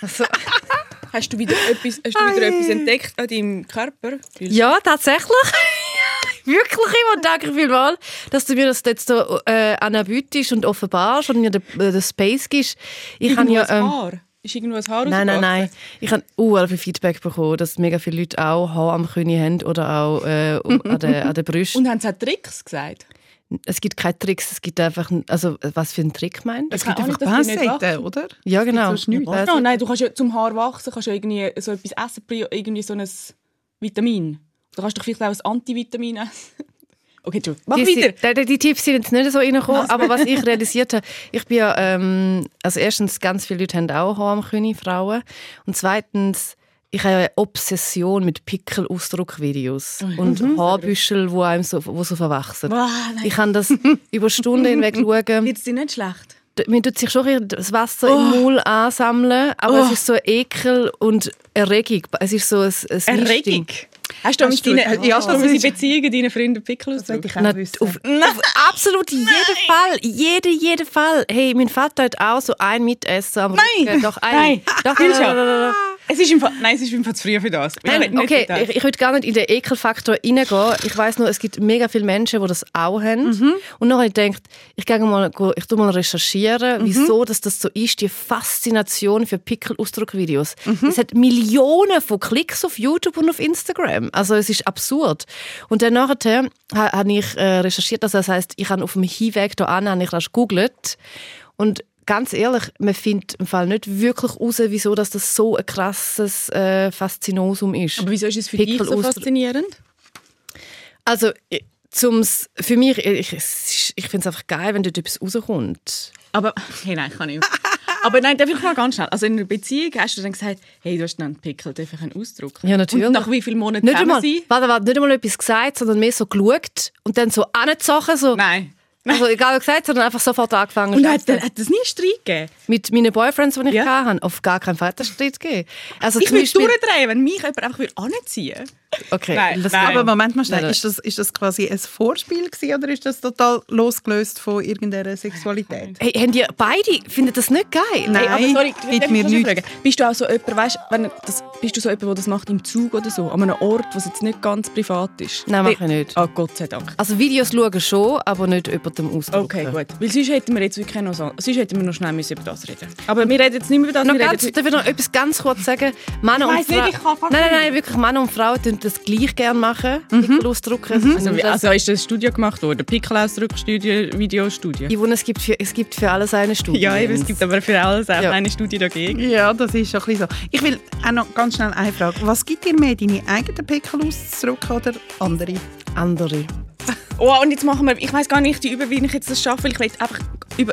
Also, Hast du wieder etwas, hast du wieder etwas entdeckt an deinem Körper? ja, tatsächlich. Wirklich immer danke vielmals, dass du mir das jetzt so äh, anbietest und offenbarst und mir den, äh, den Space gibst. Ich habe ja, ähm, Haar? Ist irgendwo ein Haar Nein, nein, nein. Ich habe uh, viel Feedback bekommen, dass mega viele Leute auch Haar am König haben oder auch äh, an den an den Brüsten. Und haben sie auch Tricks gesagt? Es gibt keine Tricks, es gibt einfach, also was für ein Trick meinst Es du? gibt einfach Pincetten, oder? Ja, genau. sonst nichts. Also- Ja, nein, du kannst ja zum Haar wachsen, kannst ja irgendwie so etwas essen, irgendwie so ein Vitamin. Du kannst doch vielleicht auch ein Antivitamin essen. Okay, Entschuldigung. Mach die, weiter. die, die Tipps sind jetzt nicht so reingekommen, aber was ich realisiert habe, ich bin ja, ähm, also erstens, ganz viele Leute haben auch Haar am König, Frauen. Und zweitens, ich habe eine Obsession mit Pickelausdruckvideos und Haarbüschel, wo einem so, wo so verwachsen. Boah, nein. Ich kann das über Stunden hinweg schauen. Wird es dir nicht schlecht? Mir tut sich schon ein bisschen das Wasser im Mund ansammeln, aber es ist so Ekel und Erregung. Es ist so ein, ein Erregung. Hast du Hast mit du- deinen, ja, hast du das mit ist- Beziehungen deinen Freunden Pickel Das hätte ich auch Na, wissen. auf, auf absolut jeden Fall. Jeden, jeden Fall. Hey, mein Vater hat auch so ein Mitessen am Nein! Rücken. Doch, ein. Nein! Doch, doch, doch. Es ist im Fall, nein, es ist im Fall zu früh für das. Nein, okay, das. ich, ich will gar nicht in den Ekelfaktor reingehen. Ich weiß nur, es gibt mega viele Menschen, die das auch haben. Und dann habe ich gedacht, ich, gehe mal, ich tu mal recherchieren, wieso dass das so ist, die Faszination für Pickelausdruckvideos. Es hat Millionen von Klicks auf YouTube und auf Instagram. Also es ist absurd. Und dann nachher ha- habe ich äh, recherchiert, also das heißt, ich habe auf dem Hinweg hier an, habe ich das gegoogelt und ganz ehrlich, man findet im Fall nicht wirklich heraus, wieso dass das so ein krasses äh, Faszinosum ist. Aber wieso ist es für dich so faszinierend? Also, ich- zum's, für mich, ich, ich, ich finde es einfach geil, wenn dort etwas rauskommt. Aber, hey, nein, kann nicht. Aber nein, darf ich mal ganz schnell. Also in einer Beziehung hast du dann gesagt, hey, du hast einen Pickel, darf ich einen Ausdruck? Ja, natürlich. Und nach wie vielen Monaten Nicht einmal, sein? warte, warte, nicht einmal etwas gesagt, sondern mehr so geschaut und dann so angezogen. So, Nein. Also egal was gesagt, sondern einfach sofort angefangen. Und hat, hat das nie einen Streit gegeben? Mit meinen Boyfriends, die ich Ja. hatte, auf gar keinen Fall hat es Streit gegeben. Also Ich würde durchdrehen, wenn mich jemand einfach anziehen würde. Okay, Nein, das nein. Aber Moment mal schnell, Nein, ist das, ist das quasi ein Vorspiel gewesen, oder ist das total losgelöst von irgendeiner Sexualität? Hey, haben die beide, findet das nicht geil? Nein. Hey, aber sorry, gibt mir nichts. fragen? Bist du auch so jemand, weißt, wenn das, bist du so jemand, der das macht im Zug oder so, an einem Ort, was jetzt nicht ganz privat ist? Nein, mache ich nicht. Ah, Gott sei Dank. Also Videos schauen schon, aber nicht über dem Ausdruck. Okay, gut. Weil sonst hätten wir jetzt wirklich noch so, sonst hätten wir noch schnell müssen über das reden. Aber wir reden jetzt nicht mehr über das. Noch wir ganz, darf ich noch etwas ganz kurz sagen? Männer Ich und weiss nicht, Fra- ich kann fast Nein, nein, nein, wirklich Männer und Frauen tun das gleich gerne machen. Mhm. ausdrucken. also, wie- also ist das Studio gemacht worden? Pickelausdruckstudie, Videostudie? Yvonne, es gibt, für, es gibt für alles eine Studie. Ja, eben, es gibt aber für alles auch Ja. eine Studie dagegen. Ja, das ist schon ein bisschen so. Ich will auch noch ganz schnell eine Frage. Was gibt dir mehr, deine eigenen Pickel auszudrücken oder andere? andere. Oh, und jetzt machen wir, ich weiß gar nicht, über wie ich jetzt das schaffe, weil ich will einfach über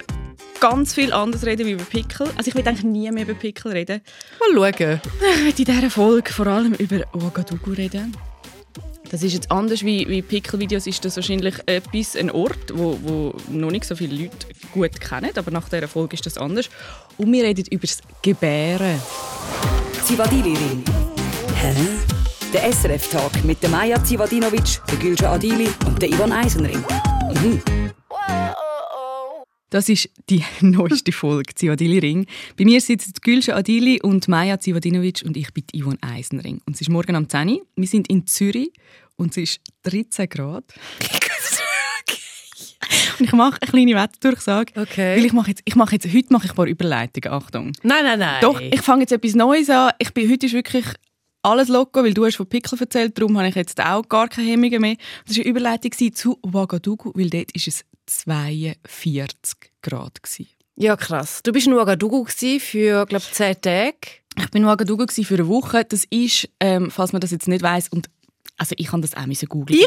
ganz viel anderes reden wie über Pickel. Also ich will eigentlich nie mehr über Pickel reden. Mal schauen. Ich will in dieser Folge vor allem über Ouagadougou reden. Das ist jetzt anders wie, wie Pickel-Videos, ist das wahrscheinlich etwas, ein Ort, wo, wo noch nicht so viele Leute gut kennen, aber nach dieser Folge ist das anders. Und wir reden über das Gebären. Zivadili-Ring. Hä? Der SRF-Tag mit der Maja Zivadinovic, der Gülce Adili und der Ivan Eisenring. Das ist die neueste Folge Zivadili Ring. Bei mir sitzen Gülce Adili und Maja Zivadinovic und ich bin Yvonne Eisenring. Und es ist morgen am 10 Uhr. Wir sind in Zürich und es ist 13 Grad. und ich mache eine kleine Wetterdurchsage. Okay. Weil ich mache jetzt, ich mache jetzt, heute mache ich ein paar Überleitungen. Achtung. Nein, nein, nein. Doch, ich fange jetzt etwas Neues an. Ich bin, heute ist wirklich alles locker, weil du hast von Pickel erzählt, darum habe ich jetzt auch gar keine Hemmungen mehr. Das war eine Überleitung zu Ouagadougou, weil dort ist es 42 Grad. Gewesen. Ja, krass. Du bist in Ouagadougou für, glaube ich, 10 Tage. Ich bin in Ouagadougou für eine Woche. Das ist, ähm, falls man das jetzt nicht weiss, und also ich kann das auch müssen googeln.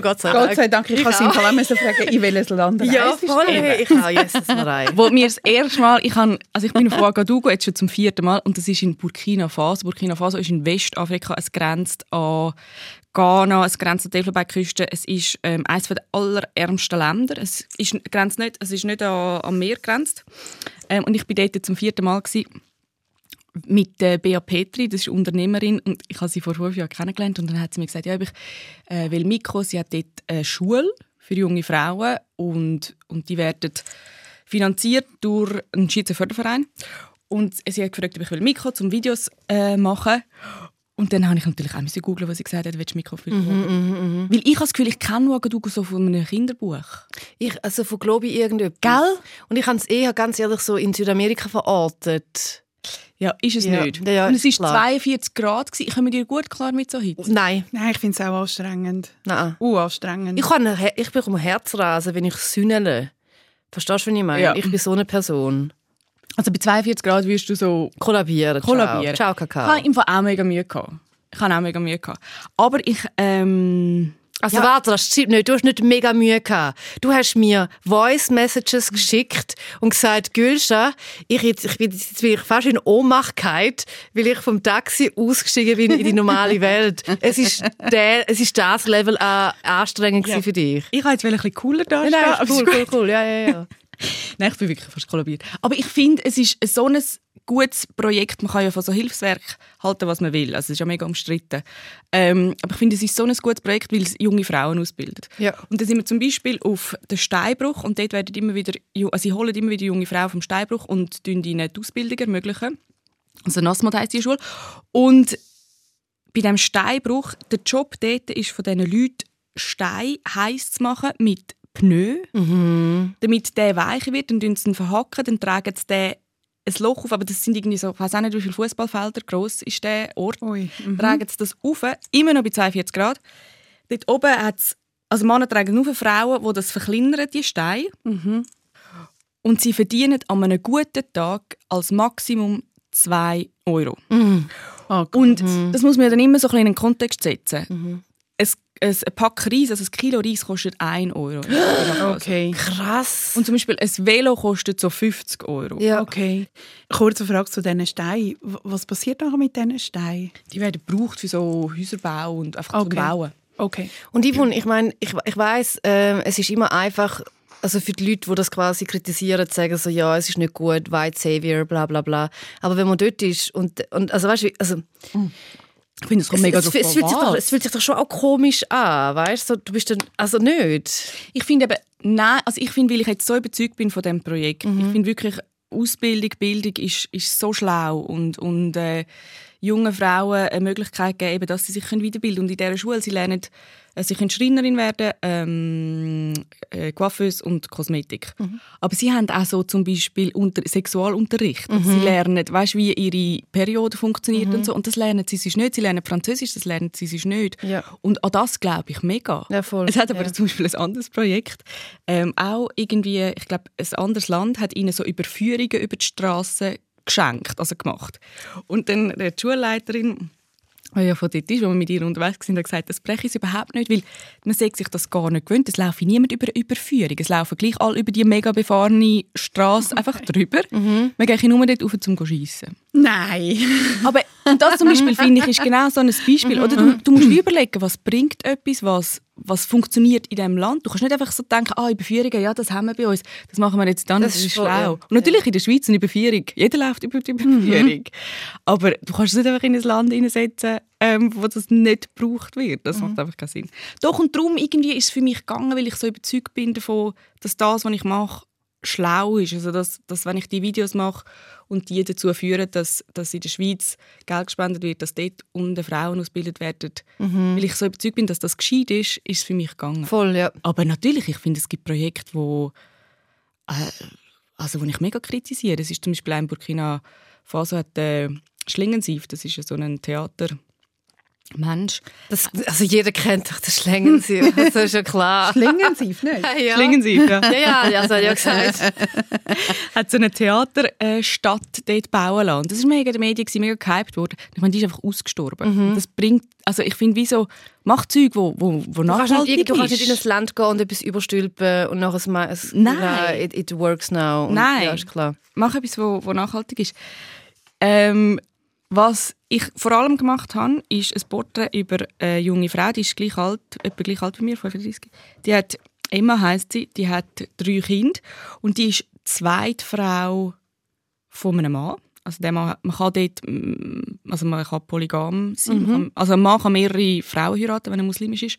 Gott sei Gott sei Dank, ich kann sie im Fall auch müssen fragen, in welches Land Ja, voll. Ich auch. War rein. Wo mir das erste Mal, ich, han, also ich bin auf Ouagadougou jetzt schon zum vierten Mal und das ist in Burkina Faso. Burkina Faso ist in Westafrika, es grenzt an Ghana, es grenzt an die Elfenbeinküste, es ist ähm, eines der allerärmsten Länder. Es ist, grenzt nicht, es ist nicht an, am Meer grenzt. Ähm, und ich bin dort zum vierten Mal gewesen, mit äh, Bea Petri, das ist Unternehmerin und ich habe sie vor fünf Jahren kennengelernt und dann hat sie mir gesagt, ja, ich äh, will Mikro, sie hat dort eine Schule für junge Frauen und, und die werden finanziert durch einen Schweizer Förderverein. Und sie hat gefragt, ob ich Mikro zum Videos äh, machen Und dann habe ich natürlich auch googeln, was sie gesagt hat, willst du Mikro für mhm, Weil ich habe das Gefühl, ich kenne Ouagadougou so von einem Kinderbuch. Ich, also von ich irgendetwas. Gell? Und ich habe es eher ganz ehrlich so in Südamerika verortet. Ja, ist es Ja. nicht. Ja, ja, Und es war klar. 42 Grad. Gewesen. Ich komme dir gut klar mit so Hitze. Nein, Nein, ich finde es auch anstrengend. nein. Uh, anstrengend. Ich, kann, ich bekomme Herzrasen, wenn ich sünnele. Verstehst du, was ich meine? Ja. Ich bin so eine Person. Also bei 42 Grad wirst du so Kollabieren. kollabieren. Ciao, Ciao Ich Kakao. habe im Fall auch mega Mühe gehabt. Ich habe auch mega Mühe gehabt. Aber ich, ähm, Also Ja. warte, das stimmt nicht. Du hast nicht mega Mühe gehabt. Du hast mir Voice Messages geschickt und gesagt, Gülscha, ich, jetzt, ich bin jetzt bin ich fast in Ohnmacht gefallen, weil ich vom Taxi ausgestiegen bin in die normale Welt. Es ist, der, es ist das Level an anstrengend gewesen für dich. ich wollte jetzt ein bisschen cooler da Nein, nein, cool, cool, cool. Ja, ja, ja. Nein, ich bin wirklich fast kollabiert. Aber ich finde, es ist so ein gutes Projekt. Man kann ja von so Hilfswerk halten, was man will. Also es ist ja mega umstritten. Ähm, aber ich finde, es ist so ein gutes Projekt, weil es junge Frauen ausbildet. Ja. Und dann sind wir zum Beispiel auf den Steinbruch und dort werden immer wieder, also sie holen immer wieder junge Frauen vom Steinbruch und tun ihnen die Ausbildung ermöglichen. Also NASMOD heisst die Schule. Und bei dem Steinbruch, der Job dort ist von diesen Leuten, Stein heiß zu machen mit Pneu, damit der weicher wird. Dann sie ihn verhacken, dann tragen sie den ein Loch auf, aber das sind irgendwie so, ich weiß auch nicht, wie viele Fußballfelder groß ist der Ort. Ui. Mhm. Tragen sie das auf, immer noch bei 42 Grad. Dort oben hat es, also Männer tragen nur Frauen, die das verkleinern, die Steine. Und sie verdienen an einem guten Tag als Maximum 2 Euro. Ah, gut. Und das muss man dann immer so ein bisschen in den Kontext setzen. Ein, ein Pack Reis, also ein Kilo Reis kostet 1 Euro. Okay. Krass. Und zum Beispiel ein Velo kostet so 50 Euro. ja. Okay. Kurze Frage zu diesen Steinen. Was passiert nachher mit diesen Steinen? Die werden gebraucht für so Häuserbau und einfach Okay. zum Bauen. Okay. Und Yvonne, ich meine, ich, ich weiß, ähm, es ist immer einfach, also für die Leute, die das quasi kritisieren, zu sagen so, ja, es ist nicht gut, White Savior, bla bla bla. Aber wenn man dort ist und, und also weißt du, also, Ich finde, es mega es, drauf es, fühlt sich doch, es fühlt sich doch schon auch komisch an, weißt du? So, du bist dann, also nicht. Ich finde eben, nein, also ich finde, weil ich jetzt so überzeugt bin von dem Projekt, Mhm. ich finde wirklich, Ausbildung, Bildung ist, ist so schlau und, und äh, jungen Frauen eine Möglichkeit geben, dass sie sich können weiterbilden können. Und in dieser Schule, sie lernen, sie können Schreinerin werden, ähm, äh, Coiffeuse und Kosmetik. Mhm. Aber sie haben auch so zum Beispiel unter Sexualunterricht. Mhm. Sie lernen, weißt, wie ihre Periode funktioniert und so. Und das lernen sie sonst nicht. Sie lernen Französisch, das lernen sie sonst nicht. Ja. Und an das glaube ich mega. Ja, voll. Es hat aber Ja. zum Beispiel ein anderes Projekt. Ähm, auch irgendwie, ich glaube, ein anderes Land hat ihnen so Überführungen über die Straße geschenkt, also gemacht. Und dann die Schulleiterin, die ja von dort ist, wo wir mit ihr unterwegs waren, hat gesagt, das breche ich überhaupt nicht, weil man sagt sich das gar nicht gewöhnt. Es laufe niemand über eine Überführung. Es laufen gleich alle über die mega befahrene Straße einfach drüber. Mhm. Man geht nur dort rauf zum schiessen. Nein. Aber und das zum Beispiel finde ich ist genau so ein Beispiel. Oder du, du musst dir überlegen, was bringt etwas, was, was funktioniert in diesem Land. Du kannst nicht einfach so denken, ah, Überführungen, ja, das haben wir bei uns, das machen wir jetzt dann, Das das, ist schlau. ja. Und natürlich in der Schweiz eine Überführung, jeder läuft über die Überführung. Aber du kannst es nicht einfach in ein Land hineinsetzen, ähm, wo das nicht gebraucht wird. Das macht einfach keinen Sinn. Doch, und darum irgendwie ist es für mich gegangen, weil ich so überzeugt bin davon, dass das, was ich mache, schlau ist. Also, dass, dass wenn ich die Videos mache und die dazu führen, dass, dass in der Schweiz Geld gespendet wird, dass dort unten Frauen ausgebildet werden, weil ich so überzeugt bin, dass das gescheit ist, ist es für mich gegangen. Voll, ja. Aber natürlich, ich finde, es gibt Projekte, wo, äh, also, wo ich mega kritisiere. Es ist zum Beispiel ein Burkina Faso hat äh, Schlingensief, das ist ja so ein Theatermensch. Das, also jeder kennt doch den Schlangensief, das ist ja klar. Schlingensief, nicht? ja. Schlingensief, ja. Ja, ja, das hat ja gesagt. hat so eine Theaterstadt dort bauen lassen. Das war mega in den Medien, gewesen, mega gehypt worden. Ich meine, die ist einfach ausgestorben. Das bringt, also ich finde, wieso, mach Zeug, wo, wo, wo Du kannst, nachhaltig nicht, du kannst nicht in ein ist. Land gehen und etwas überstülpen und nachher es, es Nein. ja, it, it works now. Und, Nein. Ja, ist klar. Mach etwas, wo, wo nachhaltig ist. Ähm, was ich vor allem gemacht habe, ist ein Porträt über eine junge Frau, die ist gleich alt, etwa gleich alt wie mir, 35. Die hat, Emma heisst sie, die hat drei Kinder und die ist die zweite Frau von einem Mann. Also der Mann, man kann dort, mm, also man kann polygam sein. Kann, also ein Mann kann mehrere Frauen heiraten, wenn er muslimisch ist.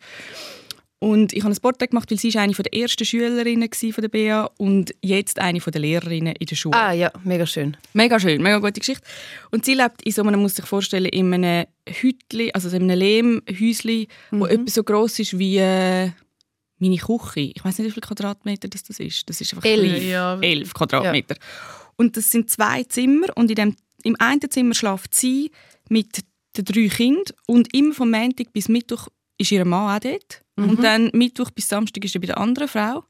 Und ich habe ein Porträt gemacht, weil sie ist eine der ersten Schülerinnen von der BA und jetzt eine der Lehrerinnen in der Schule. Ah ja, mega schön. Mega schön, mega gute Geschichte. Und sie lebt in so einem, man muss sich vorstellen, in einem Hütli, also in einem Lehmhäusli, mhm. wo etwa so gross ist wie äh, meine Küche. Ich weiß nicht, wie viele Quadratmeter das, das ist. Das ist einfach Elf. Ja. Elf Quadratmeter. Und das sind zwei Zimmer und in dem, im einen Zimmer schlaft sie mit den drei Kindern und immer vom Montag bis Mittwoch ist ihr Mann auch dort. Und dann Mittwoch bis Samstag ist er bei der anderen Frau.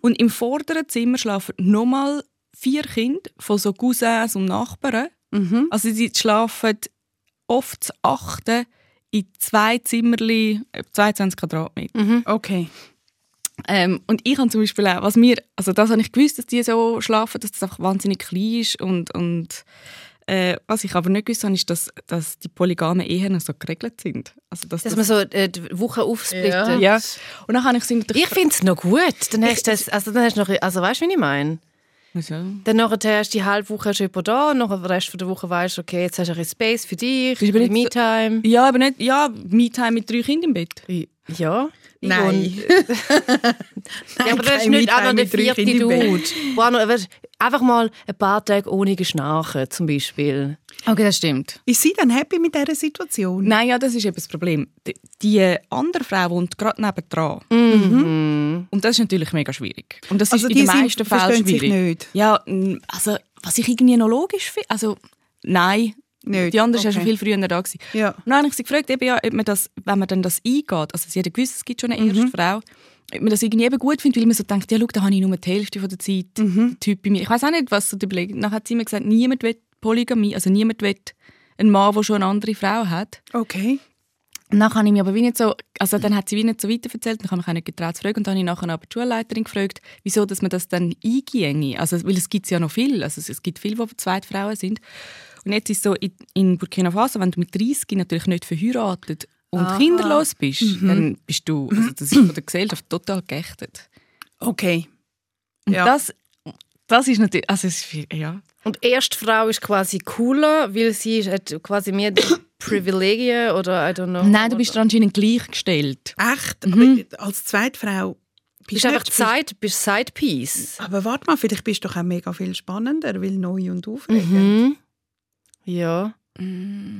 Und im vorderen Zimmer schlafen nochmal vier Kinder von so Cousins und Nachbarn. Also sie schlafen oft zu achten in zwei Zimmerli, äh, 22 Quadratmeter. Okay. Ähm, und ich habe zum Beispiel auch, was mir, also das habe ich gewusst, dass die so schlafen, dass das einfach wahnsinnig klein ist und, und äh, was ich aber nicht gewusst habe, ist, dass, dass die polygamen Ehen so geregelt sind. Also, dass Dass das, man so äh, die Woche aufsplittet. ja. Und dann habe ich sie natürlich... Ich finde es noch gut. Dann hast du das, also dann hast du noch, also weißt du, wie ich meine? Ja. Dann nachher hast du die halbe Woche jemanden da und nachher den Rest von der Woche weißt du, okay, jetzt hast du ein bisschen Space für dich, ist aber für so- Me-Time. ja, aber nicht, ja, Me-Time mit drei Kindern im Bett. Ja. Nein. Ja, aber das ist nicht auch noch der vierte Dude. Wo auch noch, weißt, einfach mal ein paar Tage ohne Geschnarchen, zum Beispiel. Okay, das stimmt. Ist sie dann happy mit dieser Situation? Nein, ja, das ist eben das Problem. Die, die andere Frau wohnt gerade nebendran. Und das ist natürlich mega schwierig. Und das Also ist die in den meisten Fällen verstehen sich schwierig. nicht? Ja, also was ich irgendwie noch logisch finde, also nein, Nicht. die andere war ja Okay. schon viel früher da. Gewesen. Ja. Und dann habe ich sie gefragt, eben, ja, ob man das, wenn man dann das eingeht, also sie hat ja gewusst, es gibt schon eine Mhm. erste Frau, ob man das irgendwie eben gut findet, weil man so denkt, ja, schau, da habe ich nur die Hälfte von der Zeit Mhm. Typ bei mir. Ich weiß auch nicht, was so die Überlegung. Dann hat sie immer gesagt, niemand will Polygamie, also niemand will einen Mann, der schon eine andere Frau hat. Okay. Und dann habe ich mich aber wie nicht so, also dann hat sie wie nicht so weiterverzählt, dann habe ich mich auch nicht getraut zu fragen und dann habe ich nachher aber die Schulleiterin gefragt, wieso dass man das dann einginge. Also, weil es gibt ja noch viel, also es- gibt viele, die Zweitfrauen sind. Und jetzt ist es so, in, in Burkina Faso, wenn du mit 30 natürlich nicht verheiratet und kinderlos bist, dann bist du, also das ist von der Gesellschaft total geächtet. Okay. Und Ja. das, das ist natürlich, also ist viel, ja. Und die erste Frau ist quasi cooler, weil sie hat quasi mehr Privilegien oder I don't know. Nein, du bist anscheinend gleichgestellt. Echt? Aber als Zweitfrau Du bist einfach nicht- Side, bist Sidepiece. Aber warte mal, vielleicht bist du doch auch mega viel spannender, weil neu und aufregend. Mhm. Ja.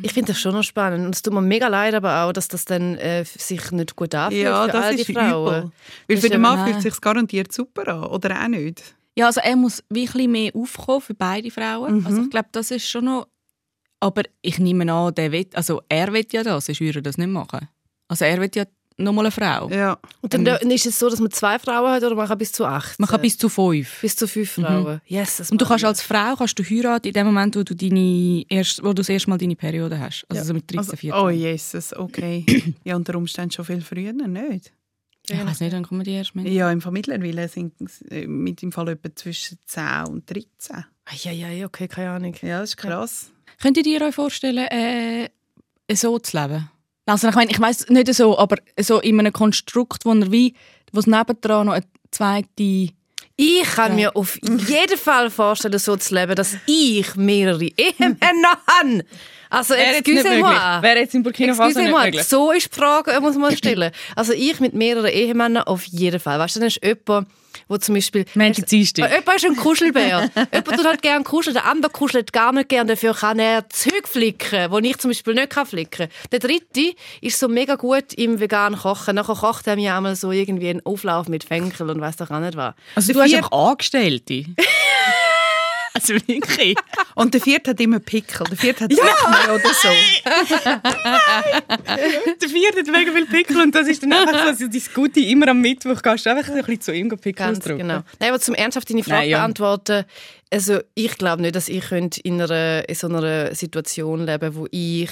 Ich finde das schon noch spannend. Und es tut mir mega leid, aber auch, dass das dann äh, sich nicht gut anfühlt Ja, für das all die ist Frauen. übel. Weil für den Mann fühlt es sich garantiert super an. Oder auch nicht. Ja, also er muss wirklich mehr aufkommen für beide Frauen. Mhm. Also ich glaube, das ist schon noch... Aber ich nehme an, der will, also er will ja das, sonst würde er das nicht machen. Also er will ja nochmal eine Frau. Ja. Und dann ist es so, dass man zwei Frauen hat oder man kann bis zu acht? Man kann bis zu fünf. bis zu fünf Frauen. Yes, das Und du kannst ich. als Frau kannst du heiraten in dem Moment, wo du, deine erst, wo du das erste Mal deine Periode hast. Also Ja. so mit 13, Also, 14. oh Jesus, okay. ja, unter Umständen schon viel früher, nicht? ich weiß nicht, dann kommen die erst mit. Ja, im Familienwillen sind äh, mit im Fall etwa zwischen 10 und 13. Ja, ja, ja, okay, keine Ahnung. Ja, das ist krass. Könnt ihr euch vorstellen, äh, so zu leben? Also ich meine, ich weiß nicht so, aber so in einem Konstrukt, wo er wie, wo es nebendran noch eine zweite Ich kann mir auf jeden Fall vorstellen, so zu leben, dass ich mehrere Ehemänner habe. Also, excusez-moi. Wäre jetzt in Burkina Faso nicht möglich. so ist die Frage, äh, muss man stellen. Also ich mit mehreren Ehemännern auf jeden Fall. Weißt du, dann ist jemand, wo zum Beispiel... Montag, Dienstag. Äh, Jemand ist ein Kuschelbär. jemand tut halt gerne kuscheln, der andere kuschelt gar nicht gerne, dafür kann er Zeug flicken, wo ich zum Beispiel nicht kann flicken Der dritte ist so mega gut im veganen Kochen. Nachher kocht er mir einmal so irgendwie einen Auflauf mit Fenkel und weiss doch auch nicht was. Also du hast einfach Angestellte. also wirklich. Und der Vierte hat immer Pickel. Der Vierte hat ja. mehr oder so. Der vierte hat mega viel Pickel und das ist dann einfach so, dein Gute immer am Mittwoch gehst du einfach ein bisschen zu ihm Pickel Ganz ausdrücken. genau. Nein, aber zum ernsthaft deine Frage Nein, ja. beantworten. Also ich glaube nicht, dass ich könnte in, einer, in so einer Situation leben wo ich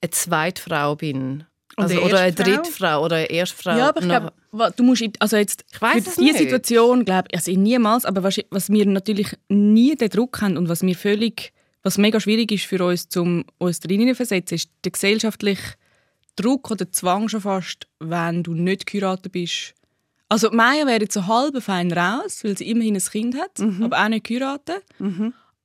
eine Zweitfrau bin. Und Also, eine oder eine? Drittfrau oder eine Erstfrau. Ja, aber ich glaube, du musst, in- also jetzt Ich für es diese nicht. Situation, glaube ich, also niemals, aber was, was wir natürlich nie den Druck haben und was mir völlig, was mega schwierig ist für uns, um uns drinnen zu versetzen, ist der gesellschaftliche Druck oder Zwang schon fast, wenn du nicht geheiratet bist. Also Maya wäre jetzt so halb fein raus, weil sie immerhin ein Kind hat, aber auch nicht geheiratet.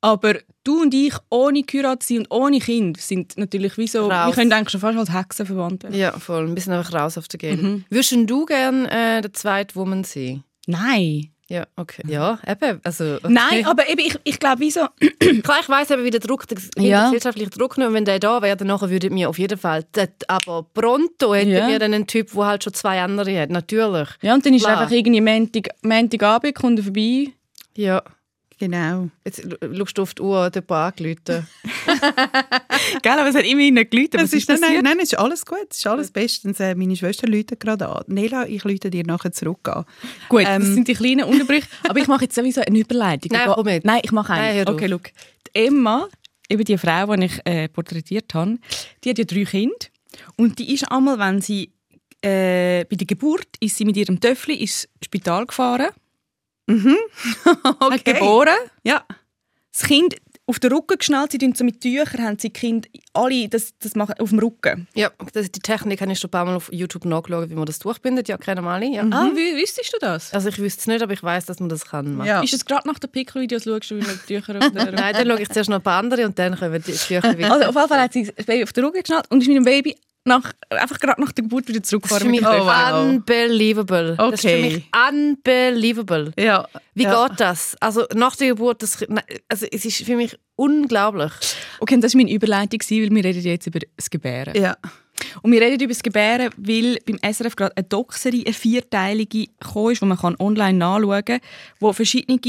Aber du und ich ohne sein und ohne Kind sind natürlich wie so, Raus. wir können eigentlich schon fast als Hexen verwandt werden. Ja, voll. Ein bisschen einfach raus auf den Game. Mhm. Würdest du gerne äh, der zweite Woman sein? Nein. Ja, okay. Ja, eben. Also, okay. Nein, aber eben, ich, ich glaube, wie so, Klar, ich weiss eben, wie der Druck, der Ja. gesellschaftliche Druck noch, und wenn der da wäre, dann würden wir auf jeden Fall, dort, aber pronto hätten Ja. wir dann einen Typ, der halt schon zwei andere hat, natürlich. ja, und dann ist Klar. einfach irgendwie Montag, Montagabend, kommt er vorbei. Ja. Genau. Jetzt schaust du auf die Uhr, hat jemand angerufen. Gell, aber es hat immer nicht geläutet. Was ist, ist nein, nein, nein, es ist alles gut, es ist alles bestens. Äh, meine Schwester läutet gerade an. Nela, ich läute dir nachher zurück an. Gut, das Ähm. sind die kleinen Unterbrüche. Aber ich mache jetzt sowieso eine Überleitung. Nein, komm jetzt. Nein, ich mache Nein, eine. auf. okay, schau. Die Emma, eben die Frau, die ich äh, porträtiert habe, die hat ja drei Kinder. Und die ist einmal, wenn sie äh, bei der Geburt ist sie mit ihrem Töffel ins Spital gefahren, hat geboren, Ja. das Kind auf den Rücken geschnallt, sie so mit Tüchern, haben sie Kinder alle das, das machen auf dem Rücken. Ja, das, die Technik habe ich schon ein paar Mal auf YouTube nachgeschaut, wie man das durchbindet. Ja, kennen wir alle. Ja. Ah, wie wüsstest du das? Also ich wüsste es nicht, aber ich weiß, dass man das kann. machen. ja. Ist es gerade nach den Pickel-Videos, schaust du, wie man die Tücher auf der Nein, dann schaue ich zuerst noch ein paar andere und dann kommen die Tücher wieder. Also auf jeden Fall hat sie das Baby auf den Rücken geschnallt und ist mit dem Baby nach, einfach gerade nach der Geburt wieder das ist für zurückgefahren. mich Oh, wow. unbelievable. Das ist für Okay. mich unbelievable. ja. Wie ja. geht das? Also nach der Geburt, das, also es ist für mich unglaublich. Okay, und das war meine Überleitung, weil wir reden jetzt über das Gebären. Ja. Und wir reden über das Gebären, weil beim SRF gerade eine Doc-Serie, eine vierteilige, gekommen ist, die man kann online nachschauen kann, wo verschiedene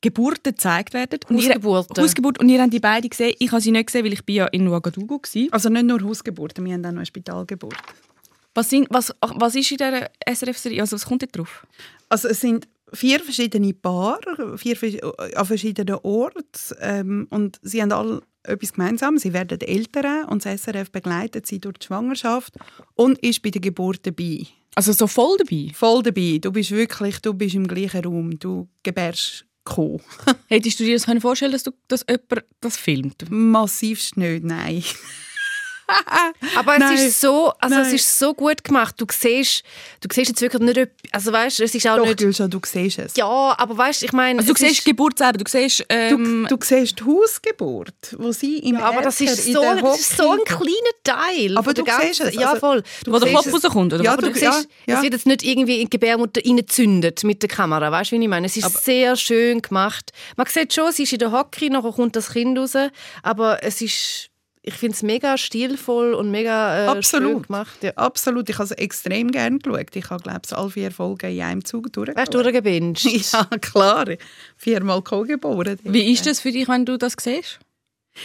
Geburten gezeigt werden. Und ihr- Hausgeburten. Hausgeburt. Und ihr habt die beiden gesehen. Ich habe sie nicht gesehen, weil ich bin ja in Ouagadougou war. Also nicht nur Hausgeburten, wir haben auch noch eine Spitalgeburt. Was, sind, was, was ist in dieser SRF-Serie? Also was kommt da drauf? Also es sind vier verschiedene Paare, vier an verschiedenen Orten ähm, und sie haben alle etwas gemeinsam. Sie werden Eltern und das SRF begleitet sie durch die Schwangerschaft und ist bei der Geburt dabei. Also so voll dabei? Voll dabei. Du bist wirklich, du bist im gleichen Raum. Du gebärst Co. Hättest du dir das können vorstellen dass, du, dass jemand das filmt? Massivst nicht, nein. Aber es Nein. ist so, also es Nein. ist so gut gemacht. Du siehst, du siehst jetzt wirklich nicht, etwas- also weißt, es ist auch Doch, nicht. Gülscha, du siehst es. Ja, aber weißt, ich meine, Also du es siehst ist- Geburt selber, du siehst... Ähm, Du, du siehst die Hausgeburt, wo sie im Ja, aber das ist so, das ist so ein kleiner Teil. Aber du der siehst ganzen- es, Ja, also- voll. Du wo der Kopf es- rauskommt, oder Ja? Aber du, du- siehst, ja, ja. es wird jetzt nicht irgendwie in die Gebärmutter reingezündet mit der Kamera, weißt du, wie ich meine? Es ist sehr schön gemacht. Man sieht schon, sie ist in der Hocke, nachher kommt das Kind raus, aber es ist, ich finde es mega stilvoll und mega äh, schön Absolut. gemacht. Ja. Absolut, ich habe es extrem gerne geschaut. Ich habe, glaube ich, alle vier Folgen in einem Zug durchgeschaut. Weißt du, durchgebinged? Ja, klar. Viermal co-geboren. Wie ist das für dich, wenn du das siehst?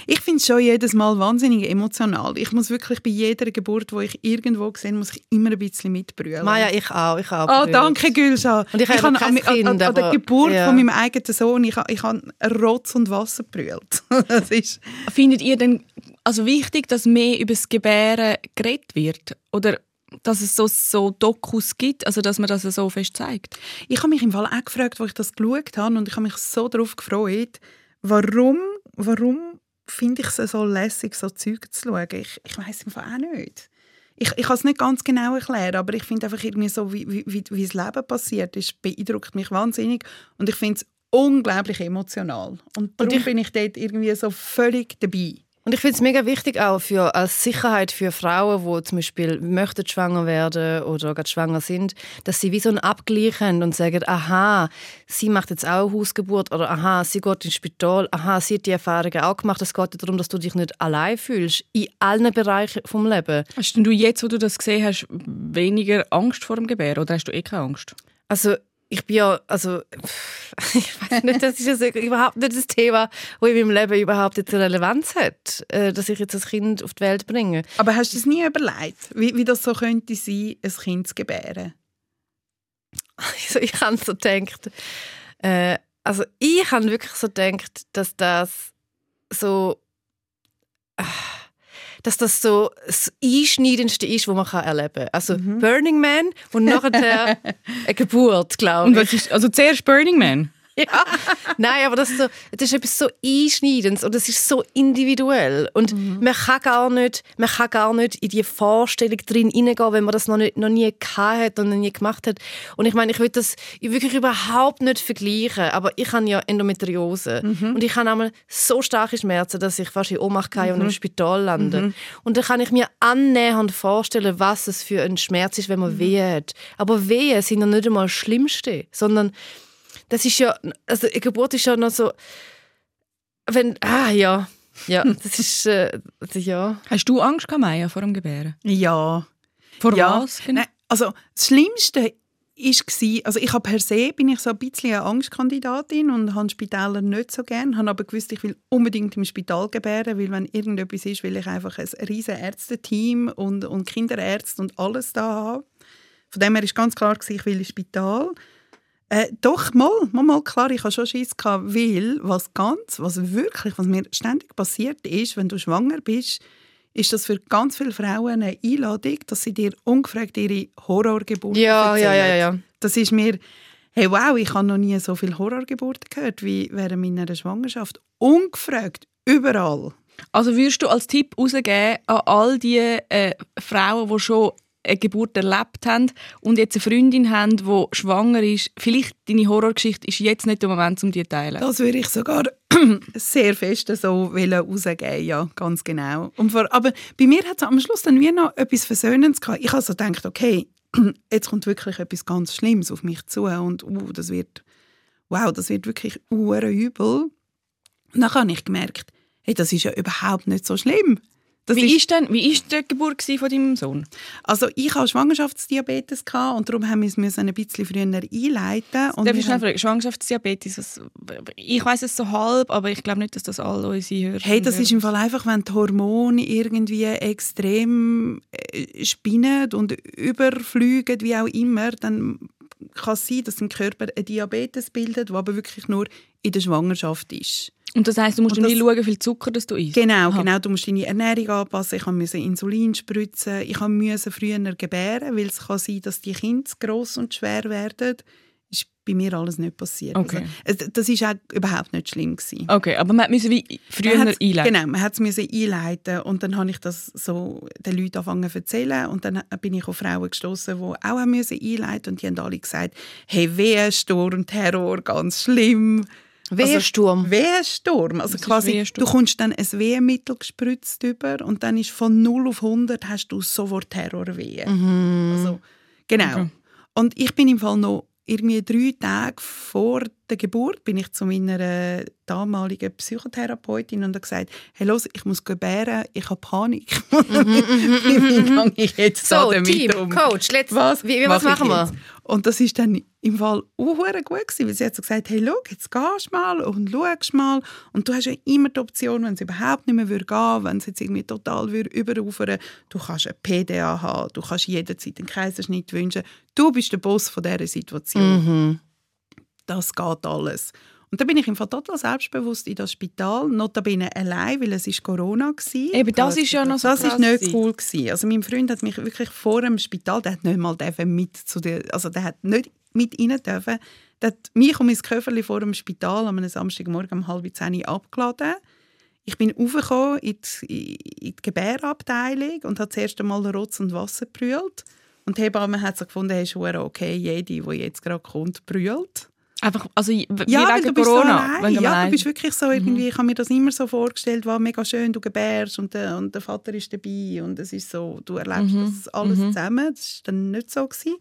Ich finde es schon jedes Mal wahnsinnig emotional. Ich muss wirklich bei jeder Geburt, wo ich irgendwo sehe, muss ich immer ein bisschen mitbrüllen. Maja, ich auch. Ich auch Oh, danke, Gülscha. Und ich habe an, kein an, an, Kind, an der Geburt ja. von meinem eigenen Sohn, ich, habe- ich habe Rotz und Wasser gebrüllt. das ist... Findet ihr denn also wichtig, dass mehr über das Gebären geredet wird? Oder dass es so, so Dokus gibt, also dass man das so fest zeigt? Ich habe mich im Fall auch gefragt, wo ich das geschaut habe und ich habe mich so darauf gefreut, warum, warum finde ich es so lässig, so Zeug zu schauen. Ich, ich weiß im Fall auch nicht. Ich, ich kann es nicht ganz genau erklären, aber ich finde einfach irgendwie so, wie, wie, wie, wie das Leben passiert ist, beeindruckt mich wahnsinnig und ich finde es unglaublich emotional. Und darum ich- bin ich dort irgendwie so völlig dabei. Und ich finde es mega wichtig auch für, als Sicherheit für Frauen, die zum Beispiel möchten schwanger werden oder gerade schwanger sind, dass sie wie so einen Abgleich haben und sagen, aha, sie macht jetzt auch eine Hausgeburt oder aha, sie geht ins Spital, aha, sie hat die Erfahrungen auch gemacht. Es geht ja darum, dass du dich nicht allein fühlst in allen Bereichen vom Leben. Hast denn du jetzt, wo du das gesehen hast, weniger Angst vor dem Gebären oder hast du eh keine Angst? Also ich bin ja, also ich weiß nicht, das ist also überhaupt nicht das Thema, wo in meinem Leben überhaupt jetzt eine Relevanz hat, äh, dass ich jetzt ein Kind auf die Welt bringe. Aber hast du es nie überlegt, wie, wie das so könnte sein, ein Kind zu gebären? Also ich habe so gedacht, äh, also ich habe wirklich so gedacht, dass das so, äh, dass das so das Einschneidendste ist, was man kann erleben kann. Also Burning Man und nachher eine Geburt, glaube Und ich. was ist, also zuerst Burning Man? ja. Nein, aber das ist, so, das ist etwas so Einschneidendes und es ist so individuell. Und mhm. man, kann gar nicht, man kann gar nicht in die Vorstellung drin hineingehen, wenn man das noch, nicht, noch nie gehabt hat und noch nie gemacht hat. Und ich meine, ich will das wirklich überhaupt nicht vergleichen, aber ich habe ja Endometriose. Mhm. Und ich habe einmal so starke Schmerzen, dass ich fast in Ohnmacht mhm. und im Spital lande. Mhm. Und dann kann ich mir annähernd vorstellen, was es für ein Schmerz ist, wenn man mhm. Wehen hat. Aber Wehen sind ja nicht einmal das Schlimmste, sondern das ist ja, also eine Geburt ist ja noch so, wenn, ah ja, ja, das ist, äh, ja. Hast du Angst gehabt, Maya, vor dem Gebären? Ja. Vor ja. was? Genau? Nein, also das Schlimmste war, also ich habe per se bin ich so ein bisschen eine Angstkandidatin und habe Spitäler nicht so gerne, habe aber gewusst, ich will unbedingt im Spital gebären, weil wenn irgendetwas ist, will ich einfach ein riesen Ärzteteam und, und Kinderärzte und alles da haben. Von dem her ist ganz klar, ich will ins Spital. Äh, doch, mal, mal, mal, klar, ich hatte schon Schiss, gehabt, weil was ganz, was wirklich, was mir ständig passiert ist, wenn du schwanger bist, ist das für ganz viele Frauen eine Einladung, dass sie dir ungefragt ihre Horrorgeburt ja, erzählen. Ja, ja, ja. Das ist mir, hey wow, ich habe noch nie so viele Horrorgeburten gehört wie während meiner Schwangerschaft. Ungefragt, überall. Also würdest du als Tipp rausgeben an all die äh, Frauen, die schon eine Geburt erlebt haben und jetzt eine Freundin haben, die schwanger ist, vielleicht deine Horrorgeschichte ist jetzt nicht der Moment, um die zu teilen. Das würde ich sogar sehr fest so rausgeben, ja, ganz genau. Und vor, aber bei mir hat es am Schluss dann wie noch etwas Versöhnendes gehabt. Ich habe so gedacht, okay, jetzt kommt wirklich etwas ganz Schlimmes auf mich zu und uh, das wird, wow, das wird wirklich übel. Und dann habe ich gemerkt, hey, das ist ja überhaupt nicht so schlimm. Das wie, ist, denn, wie ist die Geburt von deinem Sohn? Also ich hatte Schwangerschaftsdiabetes und darum haben wir es ein bisschen früher einleiten. Und Darf ich schnell fragen, Schwangerschaftsdiabetes, was, ich weiß es so halb, aber ich glaube nicht, dass das alle unsere Hörer Hey, das hören. ist im Fall einfach, wenn die Hormone irgendwie extrem äh, spinnen und überfliegen, wie auch immer, dann kann es sein, dass im Körper ein Diabetes bildet, der aber wirklich nur in der Schwangerschaft ist. Und das heisst, du musst das, schauen, wie viel Zucker das du isst? Genau, Aha. genau. Du musst deine Ernährung anpassen. Ich musste Insulin spritzen. Ich musste früher gebären, weil es kann sein, dass die Kinder gross und schwer werden. Das ist bei mir alles nicht passiert. Okay. Also, das war auch überhaupt nicht schlimm gewesen. Okay, aber man musste wie früher einleiten. Genau, man musste es einleiten und dann habe ich das so den Leuten angefangen zu erzählen und dann bin ich auf Frauen gestoßen, die auch haben müssen einleiten und die haben alle gesagt, hey, Wehe, Sturm, Terror, ganz schlimm. Wehensturm. Also, Wehensturm. Also quasi, Wehensturm. du kommst dann ein Wehmittel gespritzt über und dann ist von 0 auf 100 hast du sofort Terrorwehen. Mhm. Also, genau. Okay. Und ich bin im Fall noch irgendwie drei Tage vor der Geburt bin ich zu meiner äh, damaligen Psychotherapeutin und habe gesagt, hey, los, ich muss gebären, ich habe Panik. Mhm, wie gehe ich jetzt so, damit Team, um? Coach, let's, was, wie, was machen wir? Und das ist dann im Fall auch gut gewesen, weil sie hat so gesagt, hey, schau, jetzt gehst du mal und schaust mal und du hast ja immer die Option, wenn es überhaupt nicht mehr gehen würde, wenn es jetzt irgendwie total überufern du kannst ein PDA haben, du kannst jederzeit einen Kaiserschnitt wünschen, du bist der Boss von dieser Situation. Mhm. Das geht alles. Und dann bin ich im Fall total selbstbewusst in das Spital, notabene allein, weil es ist Corona war. Eben, das ist ja noch so Das ist nicht cool gewesen. Also mein Freund hat mich wirklich vor dem Spital, der hat nicht mal mit zu der, also der hat nicht mit rein dürfen. Der hat mich und mein Köfferli vor dem Spital am Samstagmorgen um halb zehn abgeladen. Ich bin aufgekommen in die, in die Gebärabteilung und habe das erste Mal Rotz und Wasser brüllt. Und die Hebamme hat so gefunden, hey, ist okay, jede, die jetzt gerade kommt, brüllt. Einfach, also ja, wegen du Corona? So ja, du bist wirklich so irgendwie, mhm. ich habe mir das immer so vorgestellt, war mega schön, du gebärst und der, und der Vater ist dabei und es ist so, du erlebst mhm. das alles mhm. zusammen. Das war dann nicht so. Gewesen.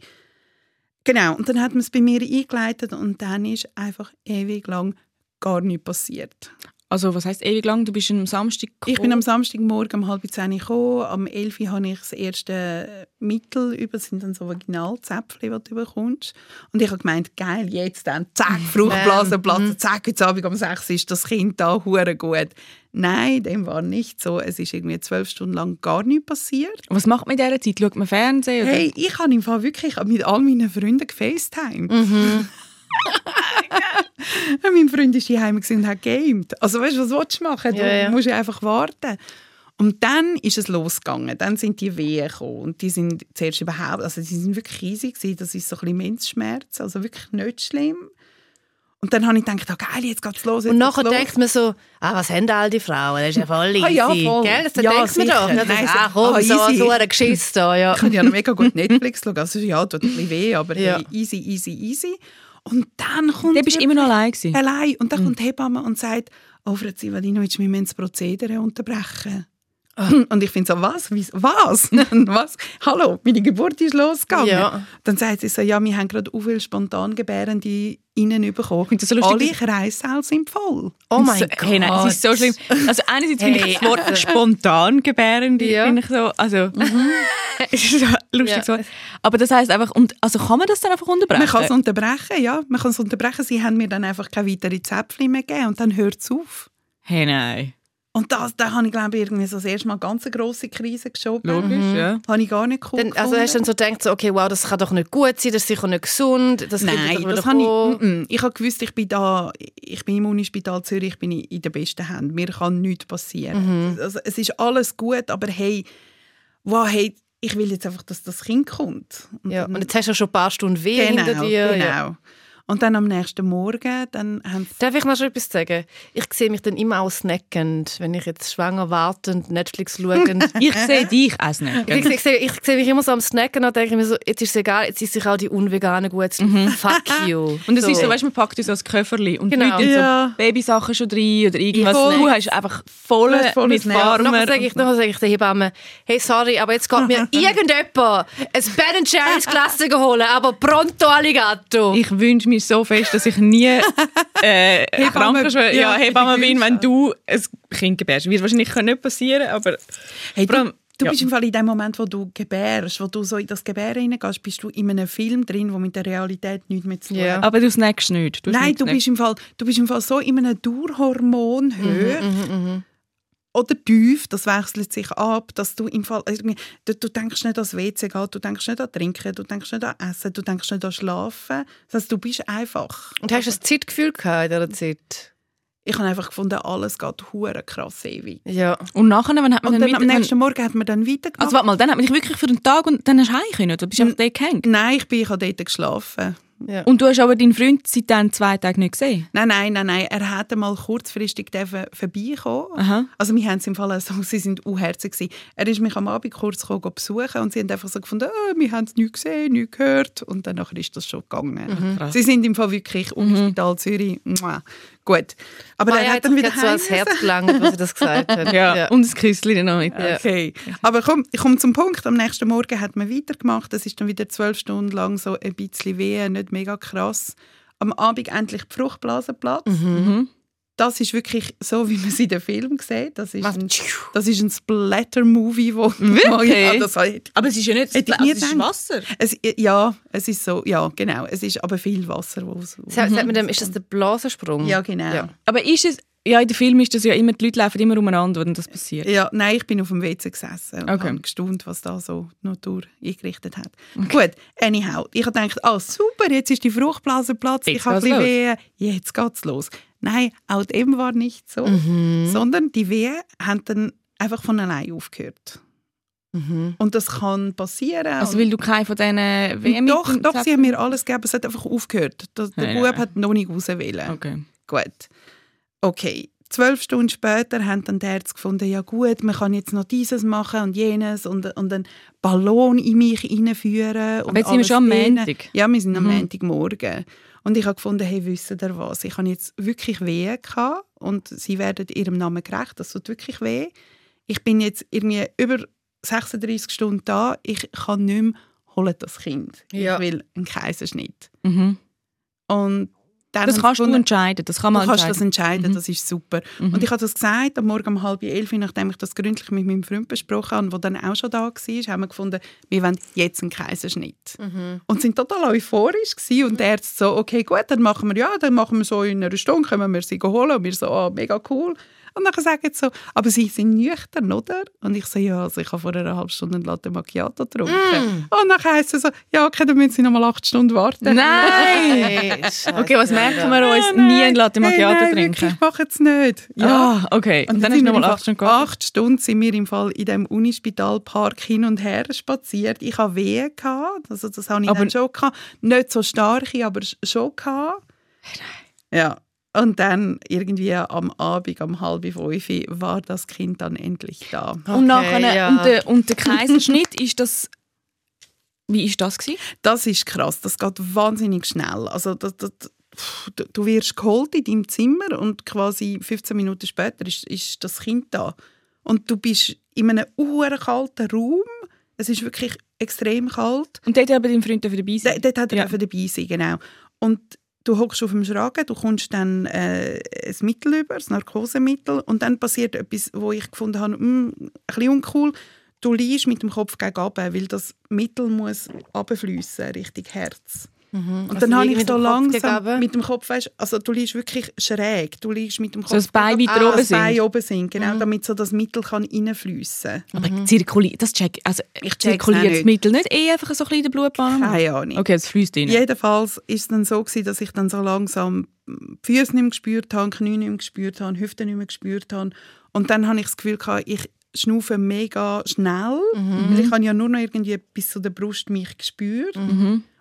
Genau, und dann hat man es bei mir eingeleitet und dann ist einfach ewig lang gar nichts passiert. Also was heißt ewig lang? Du bist am Samstag gekommen? Ich bin am Samstagmorgen um halb zehn gekommen. Am 11 Uhr habe ich das erste Mittel über. Das sind dann so Vaginalzäpfchen, die du bekommst. Und ich habe gemeint, geil, jetzt dann, zack, Fruchtblase platzen, mhm. zack, heute Abend um 6 ist das Kind da, hure gut. Nein, dem war nicht so. Es ist irgendwie zwölf Stunden lang gar nichts passiert. Was macht man in dieser Zeit? Schaut man Fernsehen? Oder? Hey, ich habe im Fall wirklich mit all meinen Freunden gefacetimed. Mhm. mein Freund war daheim und hat gamed. Also weißt du, was willst du machen? Du ja, ja. musst einfach warten. Und dann ist es losgegangen. Dann sind die Wehen gekommen. Und die sind zuerst überhaupt, also die sind wirklich riesig gewesen. Das ist so ein bisschen Menzschmerz, also wirklich nicht schlimm. Und dann habe ich gedacht, oh, geil, jetzt geht's los. Jetzt Und nachher los. denkt man so, ah, was haben all die Frauen? Das ist ja voll easy. Ah, ja, voll. Gell? Das Ja, denkt man doch. Das Nein, ist, ah, komm, ah, so, so ein Geschiss da, ja. Ich kann ja noch mega gut Netflix schauen. Also ja, tut ein bisschen weh, aber Ja. hey, easy, easy, easy. Und dann kommt... Da bist du immer noch allein gewesen. Allein. Und dann kommt die Hebamme und sagt, oh, Frau Zivadinovic, wir müssen das Prozedere unterbrechen. Und ich finde so, was? Was? was? Hallo, meine Geburt ist losgegangen. Ja. Dann sagt sie so, ja, wir haben gerade so viele Spontangebärende innen bekommen. das so lustig, Alle Kreissäle sind voll. Oh mein so, Gott. Hey, nein, es ist so schlimm. Also einerseits finde ich Hey. das Wort spontan gebärende, Ja. finde ich so, also es ist so lustig Ja. so. Aber das heißt einfach, und, also kann man das dann einfach unterbrechen? Man kann es unterbrechen, ja. Man kann es unterbrechen. Sie haben mir dann einfach keine weiteren Zäpfchen mehr gegeben und dann hört es auf. hey, nein. Und das, da habe ich, glaube ich, irgendwie so das erste Mal eine ganz grosse Krise geschoben. Logisch, ja. Habe ich gar nicht cool Dann, also hast du dann so gedacht, so, okay, wow, das kann doch nicht gut sein, das ist sicher nicht gesund. Das Nein, das habe ich, kommen. mm, mm. ich habe gewusst, ich bin da, ich bin im Unispital Zürich, ich bin in den besten Händen. Mir kann nichts passieren. Mhm. Also, es ist alles gut, aber hey, wow, hey, ich will jetzt einfach, dass das Kind kommt. Und Ja. Und jetzt hast du schon ein paar Stunden weh genau, hinter dir. genau. Ja. Und dann am nächsten Morgen, dann haben sie Darf ich noch schon etwas sagen? Ich sehe mich dann immer auch snackend, wenn ich jetzt schwanger wartend, Netflix schauend. Ich sehe dich auch nicht. Ich, ich, sehe, ich sehe mich immer so am Snacken und denke mir so, jetzt ist es egal, jetzt ist sich auch die Unveganen gut. Fuck you. Mhm. Und es ist so, weißt du, man packt uns so ein Köfferli und Genau. genau. Ja. so Babysachen schon drin oder irgendwas. Voll. Du hast einfach voll mit warmer... Nachher sage ich, nachher sage ich der Hebamme, hey, sorry, aber jetzt geht mir irgendjemand ein Ben Jerry's Klasse holen, aber pronto Alligato. Ich wünsche mir so fest, dass ich nie äh, Krankenschwester, ja, ja, Hebamme bin, wenn du ein Kind gebärst. Wird wahrscheinlich nicht passieren, aber Hey, du, du ja. bist im Fall in dem Moment, wo du gebärst, wo du so in das Gebären hineingehst, bist du in einem Film drin, wo mit der Realität nichts mehr zu tun hat. aber du snackst nicht. Du Nein, du nicht. bist, im Fall, du bist im Fall so in einem Dauerhormonhöhe Mhm, oder tief, das wechselt sich ab, dass du im Fall irgendwie, du, du denkst nicht an das WC gehen, du denkst nicht an Trinken, du denkst nicht an Essen, du denkst nicht an Schlafen. Das heißt, du bist einfach. Und hast du ein Zeitgefühl gehabt in dieser Zeit? Ich habe einfach gefunden, alles geht hure krass ewig. Ja. Und nachher, wann hat man Und dann dann am nächsten Morgen hat man dann weitergemacht. also warte mal, dann hat man dich wirklich für den Tag und dann hast du heim können, oder bist du einfach dort gehängt? Nein, ich bin ich habe dort geschlafen. Ja. Und du hast aber deinen Freund seit dann zwei Tage nicht gesehen? Nein, nein, nein, nein. Er hätte mal kurzfristig vorbeikommen. Aha. Also wir haben es im Fall so, sie sind unherzig gewesen. Er ist mich am Abend kurz gekommen, besuchen und sie haben einfach so gefunden, oh, wir haben es nicht gesehen, nicht gehört und dann ist das schon gegangen. krass. sie sind im Fall wirklich Unispital Zürich. Mua. Gut. Aber Maya er hat dann wieder so ans Herz gelangt, was sie das gesagt hat. Ja. Und ein Küsschen noch mit. Ja. Okay. Aber komm, ich komme zum Punkt. Am nächsten Morgen hat man weitergemacht. Das ist dann wieder zwölf Stunden lang so ein bisschen weh, nicht mega krass. Am Abend endlich die Fruchtblase Platz. Mhm. Das ist wirklich so, wie man es in den Film sieht. Das ist Was? ein, das ist ein Splatter-Movie, wo Wirklich? ja, das hat, Aber es ist ja nicht... Nie es ist. Wasser. es, ja, es ist so, ja, genau. Es ist aber viel Wasser, wo es- sagt man dem, ist das der Blasensprung? Ja, genau. Ja. Aber ist es... Ja, in den Filmen ist das ja immer, die Leute laufen immer umeinander, wenn das passiert. Ja, nein, ich bin auf dem WC gesessen und Okay. habe gestaunt, was da so die Natur eingerichtet hat. Gut, anyhow. Ich habe gedacht, ah super, jetzt ist die Fruchtblase Platz, Jetzt ich habe ein Wehen, jetzt geht's los. Nein, auch dem war nicht so, sondern die Wehen haben dann einfach von allein aufgehört. Mhm. Und das kann passieren. Also weil du keine von diesen WM doch, doch, sie haben mir alles gegeben, es hat einfach aufgehört. Das, der Nein, Bub nein. hat noch nicht raus wollen. Okay. Gut. Okay. Zwölf Stunden später haben dann die Ärzte gefunden, ja gut, man kann jetzt noch dieses machen und jenes und, und einen Ballon in mich hineinführen. Aber jetzt sind wir schon am Montag. Ja, wir sind am Mhm. Montagmorgen. Und ich habe gefunden, hey, wisst ihr was? Ich habe jetzt wirklich Wehen gehabt und sie werden ihrem Namen gerecht. Das tut wirklich weh. Ich bin jetzt irgendwie über 36 Stunden da. Ich kann nicht mehr, holt das Kind. Ja. Ich will einen Kaiserschnitt. Mhm. Und dann Das kannst du entscheiden. Das kann man Du kannst das entscheiden. entscheiden, Mhm. das ist super. Mhm. Und ich habe das gesagt, am Morgen um halb elf, nachdem ich das gründlich mit meinem Freund besprochen habe, der dann auch schon da war, haben wir gefunden, wir wollen jetzt einen Kaiserschnitt. Mhm. Und sind total euphorisch gewesen. und der Arzt so, okay, gut, dann machen wir, ja, dann machen wir so in einer Stunde, können wir sie holen. Und wir so, ah, mega cool. Und dann sagen sie so, aber sie sind nüchtern, oder? Und ich so, ja, also ich habe vor einer halben Stunde einen Latte Macchiato getrunken. Und dann heisst es so, ja, okay, dann müssen sie noch mal acht Stunden warten. Nein! Okay, was merken wir uns? Nein. Nie ein Latte Macchiato hey, nein, trinken. Wirklich, ich mache es nicht. Ah, okay. Und, dann hast sind du wir nochmal im acht Stunden gewartet. Acht Stunden sind wir im Fall in dem Unispitalpark hin und her spaziert. Ich hatte Wehen, gehabt, also das habe ich Aber- dann schon gehabt. Nicht so starke, aber sch- schon gehabt. Ja. Und dann irgendwie am Abend, um halb fünf, war das Kind dann endlich da. und, nachher, ja. und, der, und der Kaiserschnitt, ist das... Wie ist das gewesen? Das ist krass, das geht wahnsinnig schnell. Also das, das, du- wirst geholt in deinem Zimmer und quasi 15 Minuten später ist, ist das Kind da. Und du bist in einem kalten Raum. Es ist wirklich extrem kalt. Und dort hat aber dein Freund dabei dabei sein. Dort hat er ja. dabei sein, genau. Und du hockst auf dem Schragen, du kommst dann äh, ein Mittel über, ein Narkosemittel, und dann passiert etwas, wo ich gefunden habe, mm, ein bisschen uncool. Du liegst mit dem Kopf gegen weil das Mittel muss runterfliessen, Richtung Herz. Und Also dann habe ich so langsam gegen mit dem Kopf, weißt, also du liegst wirklich schräg, du liegst mit dem Kopf So das Bein weiter Ah, oben das Bein oben sind, genau, damit so das Mittel kann reinfliessen. Aber zirkuliert, das check, also Ich zirkuliert das. Mittel nicht eh einfach so ein bisschen in der Blutbahn? Keine Ahnung. Okay, es fließt rein. Jedenfalls ist es dann so gewesen, dass ich dann so langsam die Füße nicht mehr gespürt habe, Knie nicht mehr gespürt habe, Hüfte nicht mehr gespürt habe. Und dann habe ich das Gefühl gehabt, ich schnaufe mega schnell, weil ich habe ja nur noch irgendwie bis zu der Brust mich gespürt.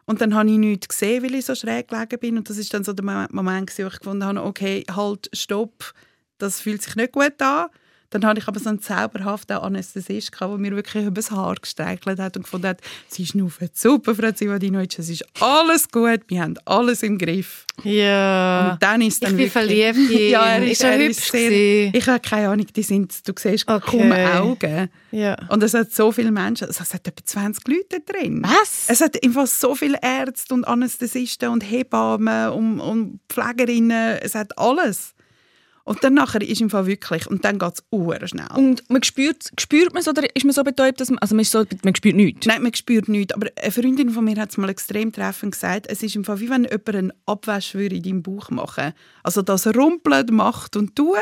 Und dann habe ich nichts gesehen, weil ich so schräg gelegen bin. Und das ist dann so der Mo- Moment, wo ich gefunden habe, okay, halt, stopp, das fühlt sich nicht gut an. Dann hatte ich aber so einen zauberhaften Anästhesist, der mir wirklich über das Haar gestreichelt hat und gefunden hat, sie schnaufen super, Frau Zivadinovic, es ist alles gut, wir haben alles im Griff. Ja. Und dann ist ich dann bin wirklich- verliebt in. Ja, er ist, ist er ist sehr, gewesen? Ich habe keine Ahnung, die sind, du siehst Okay. kaum Augen. Ja. Und es hat so viele Menschen, also es hat etwa 20 Leute drin. Was? Es hat einfach so viele Ärzte und Anästhesisten und Hebammen und, und Pflegerinnen, es hat alles. Und dann nachher ist im Fall wirklich, und dann geht es schnell. Und man spürt, spürt man es oder ist man so betäubt, dass man, also man, ist so, man spürt nichts? Nein, man spürt nichts. Aber eine Freundin von mir hat es mal extrem treffend gesagt, es ist im Fall wie wenn jemand einen Abwasch würde in deinem Bauch machen Also das rumpelt, macht und tut.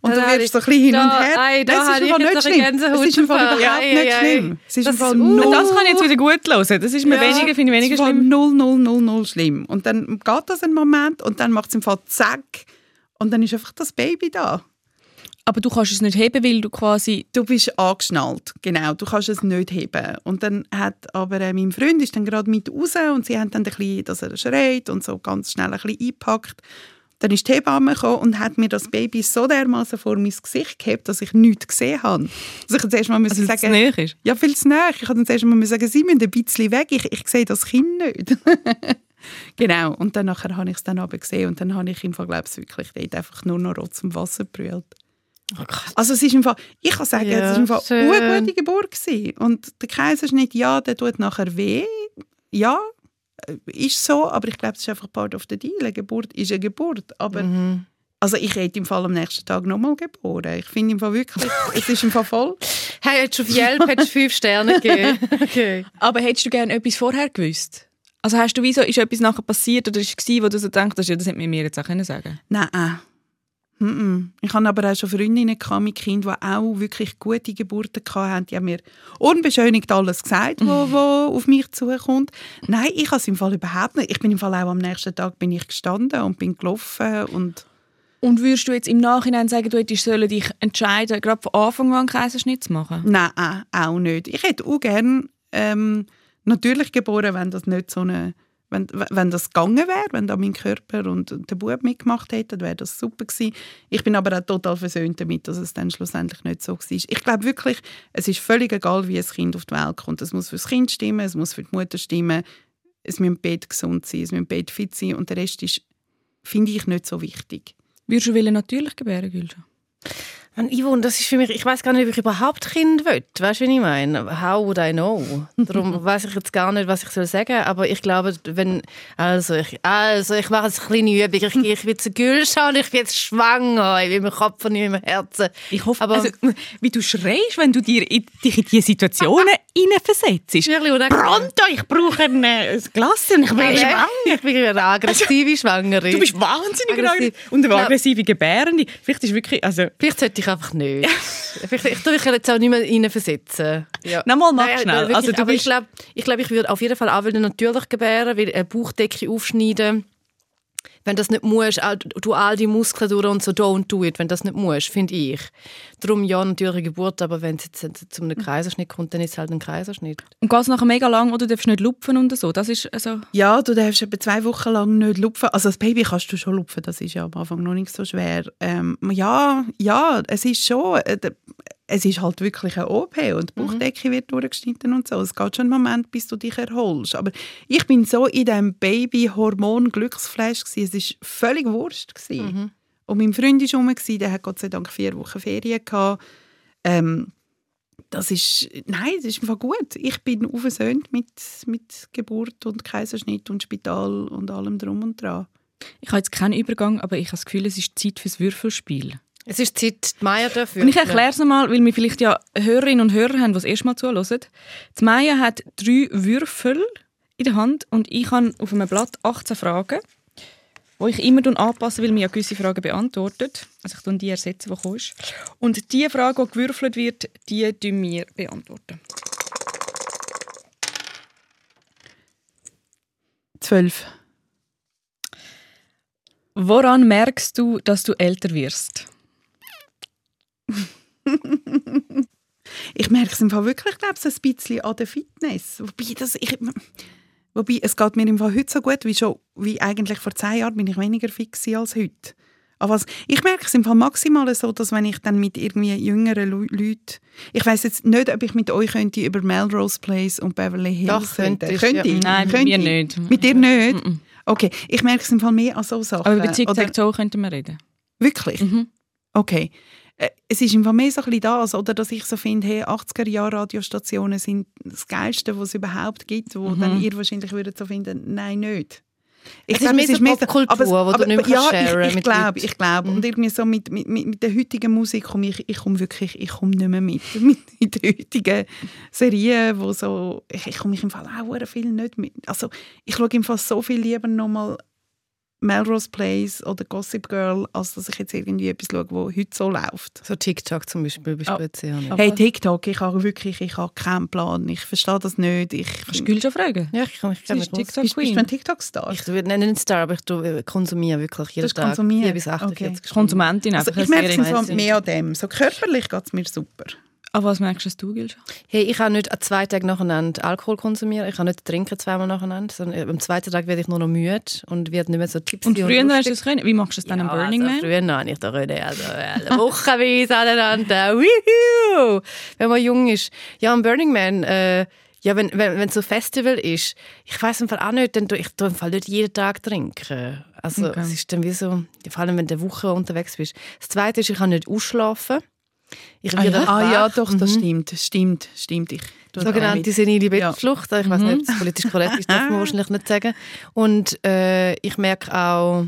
Und Da du wirst so ein bisschen hin da- und her. ei, da habe ist nicht schlimm. Es ist im Fall überhaupt Ei, nicht ei, schlimm. Es ist im Das Fall null. Uh, Das kann ich jetzt wieder gut hören. Das ist mir Ja, weniger, finde ich weniger schlimm. null, null, null, null schlimm. Und dann geht das einen Moment und dann macht es im Fall zack. Und dann ist einfach das Baby da. Aber du kannst es nicht heben, weil du quasi... Du bist angeschnallt, genau. Du kannst es nicht heben. Und dann hat aber äh, mein Freund ist dann gerade mit raus und sie haben dann ein bisschen, dass er schreit und so ganz schnell ein bisschen eingepackt. Dann ist die Hebamme gekommen und hat mir das Baby so dermaßen vor mein Gesicht gehabt, dass ich nichts gesehen habe. Also ich zuerst mal Also, dass es sagen, näher ist? ja, viel zu nah. Ich habe dann zuerst mal sagen, sie müssen ein bisschen weg. Ich, ich sehe das Kind nicht. genau. Und dann nachher habe ich es dann aber gesehen und dann habe ich im Fall, glaube ich, wirklich dort einfach nur noch Rotz im Wasser gebrüllt. Also es ist im Fall, ich kann sagen, Ja, es ist im Fall schön. eine gute Geburt gewesen. Und der Kaiserschnitt, ja, der tut nachher weh. Ja, äh, ist so, aber ich glaube, es ist einfach part of the deal. Eine Geburt ist eine Geburt. Aber Mhm. also ich hätte im Fall am nächsten Tag nochmal geboren. Ich finde im Fall wirklich, es ist im Fall voll. Hey, hättest du auf Yelp hättest du fünf Sterne gegeben. Okay. Aber hättest du gerne etwas vorher gewusst? Also hast du wie so, ist etwas nachher passiert oder ist es wo du so denkst, ja, das hätte man mir jetzt auch können sagen Nein. Mm-mm. Ich hatte aber auch schon Freundinnen gehabt mit Kindern, die auch wirklich gute Geburten hatten. Die haben mir unbeschönigt alles gesagt, was auf mich zukommt. Nein, ich habe es im Fall überhaupt nicht. Ich bin im Fall auch am nächsten Tag bin ich gestanden und bin gelaufen und Und würdest du jetzt im Nachhinein sagen, du hättest sollen dich entscheiden, gerade von Anfang an einen Kaiserschnitt zu machen? nein, auch nicht. Ich hätte auch gerne ähm, natürlich geboren, wenn das nicht so eine wenn, wenn das gegangen wäre, wenn da mein Körper und der Bub mitgemacht hätten, wäre das super gewesen. Ich bin aber auch total versöhnt damit, dass es dann schlussendlich nicht so war. Ich glaube wirklich, es ist völlig egal, wie ein Kind auf die Welt kommt. Es muss für das Kind stimmen, es muss für die Mutter stimmen, es muss im Bett gesund sein, es muss im Bett fit sein und der Rest ist, finde ich, nicht so wichtig. Würdest du natürlich gebären, Gülscha? Man, Yvonne, das ist für mich, ich weiß gar nicht, ob ich überhaupt Kind will. Weißt du, wie ich meine? How would I know? Darum weiß ich jetzt gar nicht, was ich soll sagen. Aber ich glaube, wenn, also ich, also ich mache jetzt eine kleine Übung. Ich, gehe- ich bin zu Gülscha und ich bin jetzt schwanger. Ich bin im Kopf und nicht im Herzen. Ich hoffe, Aber- also, wie du schreist, wenn du dir in, dich in diese Situationen hineinversetzt. Pronto, ich brauche ein, äh, ein Glas und ich bin Nein, schwanger. Ich bin eine aggressive Schwangere. Du bist wahnsinnig Aggressiv. Und eine Ja. aggressive Gebärende. Vielleicht ist wirklich, also... Vielleicht sollte ich einfach nicht. Vielleicht, ich tue mich jetzt auch nicht mehr reinversetzen. Ja. Nochmal, mach Nein, schnell. wirklich, Also, du aber ich bist- glaube, ich, glaub, ich würde auf jeden Fall auch natürlich gebären, weil eine Bauchdecke aufschneiden wenn das nicht musst, du all die Muskeln durch und so don't do it, wenn das nicht musst, finde ich. Darum ja, natürlich Geburt, aber wenn es jetzt zu einem Kaiserschnitt kommt, dann ist es halt ein Kaiserschnitt. Und geht es nachher mega lang oder darfst du nicht lupfen und so? Das ist also... Ja, du darfst etwa zwei Wochen lang nicht lupfen. Also das Baby kannst du schon lupfen, das ist ja am Anfang noch nicht so schwer. Ähm, ja, ja, es ist schon... Es ist halt wirklich eine OP und die Bauchdecke wird durchgeschnitten und so. Es geht schon einen Moment, bis du dich erholst. Aber ich bin so in diesem Baby-Hormon-Glücksflash Es war völlig Wurst. Mhm. Und mein Freund war rum, der hat Gott sei Dank vier Wochen Ferien gehabt. Ähm, das ist, nein, das ist einfach gut. Ich bin aufgesöhnt mit, mit Geburt und Kaiserschnitt und Spital und allem drum und dran. Ich habe jetzt keinen Übergang, aber ich habe das Gefühl, es ist Zeit fürs Würfelspiel. Es ist Zeit, die Maya dafür. Und ich erkläre es mal, weil wir vielleicht ja Hörerinnen und Hörer haben, die das erste Mal zuhören. Die Maya hat drei Würfel in der Hand und ich habe auf einem Blatt 18 Fragen, die ich immer anpasse, weil mir ja gewisse Fragen beantwortet. Also ich tue die ersetzen, die kommen. Und die Frage, die gewürfelt wird, die tun wir beantworten. Zwölf. Woran merkst du, dass du älter wirst? ich merke es im Fall wirklich, glaube ich, ein bisschen an der Fitness. Wobei, das, ich, wobei es geht mir im Fall heute so gut, wie schon wie eigentlich vor zehn Jahren bin ich weniger fix als heute. Aber was, ich merke es im Fall maximal so, dass wenn ich dann mit irgendwie jüngeren Leuten, ich weiß jetzt nicht, ob ich mit euch könnte über Melrose Place und Beverly Hills Doch, könnte ich. Könnte ja. Nein, könnte mit mir nicht. Mit dir nicht? Okay, ich merke es im Fall mehr an so Sachen. Aber über Tic-Tac-Toe könnten wir reden. Wirklich? Mhm. Okay. Äh, es ist Fall mehr so ein bisschen das, oder, dass ich so finde, hey, 80er-Jahre-Radiostationen sind das Geilste, was es überhaupt gibt, wo Mhm. dann ihr wahrscheinlich würdet so finden, nein, nicht. Es glaub, ist mehr so Popkultur, aber- wo du nicht ja, ich, ich mit glaube, ich glaube. Mhm. Und irgendwie so mit, mit, mit, der heutigen Musik komme ich, ich komme wirklich, ich komme nicht mehr mit. mit in den heutigen Serien, wo so, ich, ich komme mich im Fall auch sehr viel nicht mit. Also ich schaue im Fall so viel lieber nochmal Melrose Place oder Gossip Girl, als dass ich jetzt irgendwie etwas schaue, wo heute so läuft. So TikTok zum Beispiel bist Ah. du jetzt ja nicht. Aber- Hey, TikTok, ich habe wirklich, ich habe keinen Plan. Ich verstehe das nicht. Ich, Kannst du schon fragen? Ja, ich kann mich gerne TikTok bist, bist du ein TikTok-Star? Ich würde nicht Star, aber ich äh, konsumiere wirklich jeden Tag konsumieren. 4 bis 48 Okay. Konsumentin Also ich merke es mehr an dem. So körperlich geht es mir super. Aber was merkst du, Gül? schon? Hey, ich kann nicht an zwei Tagen nacheinander Alkohol konsumieren. Ich kann nicht trinken zweimal nacheinander. Sondern am zweiten Tag werde ich nur noch müde und werde nicht mehr so tipsy Und früher hast du es können. Wie machst du es dann am Ja, Burning also Man? Früher noch nicht. Da können also wochenweise aneinander. Wenn man jung ist. Ja, am Burning Man, äh, ja, wenn, wenn, wenn so ein Festival ist, ich weiß im Fall auch nicht, dann tu- ich tue im Fall nicht jeden Tag trinken. Also Okay. es ist dann wie so, vor allem wenn du eine Woche unterwegs bist. Das Zweite ist, ich kann nicht ausschlafen. Ich Ah ja, ah, ja doch, das Mhm. stimmt. Stimmt, stimmt. Ich Sogenannte senile Ja. Bettflucht. Ich weiß nicht, ob das politisch korrekt ist, darf man wahrscheinlich nicht sagen. Und äh, ich merke auch,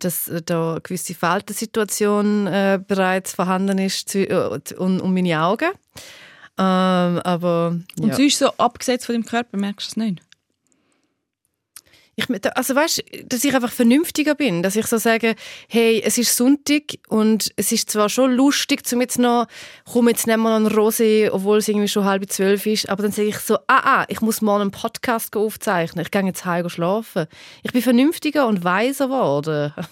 dass da eine gewisse Faltensituation äh, bereits vorhanden ist äh, um, um meine Augen. Ähm, aber Und ja. sonst so abgesetzt von deinem Körper, merkst du es nicht? Ich, also weißt, dass ich einfach vernünftiger bin, dass ich so sage, hey, es ist Sonntag und es ist zwar schon lustig, zum jetzt noch, komm jetzt nehmen wir noch einen Rosé, obwohl es irgendwie schon halb zwölf ist, aber dann sage ich so, ah, ah, ich muss mal einen Podcast aufzeichnen, ich gehe jetzt heim schlafen. Ich bin vernünftiger und weiser geworden.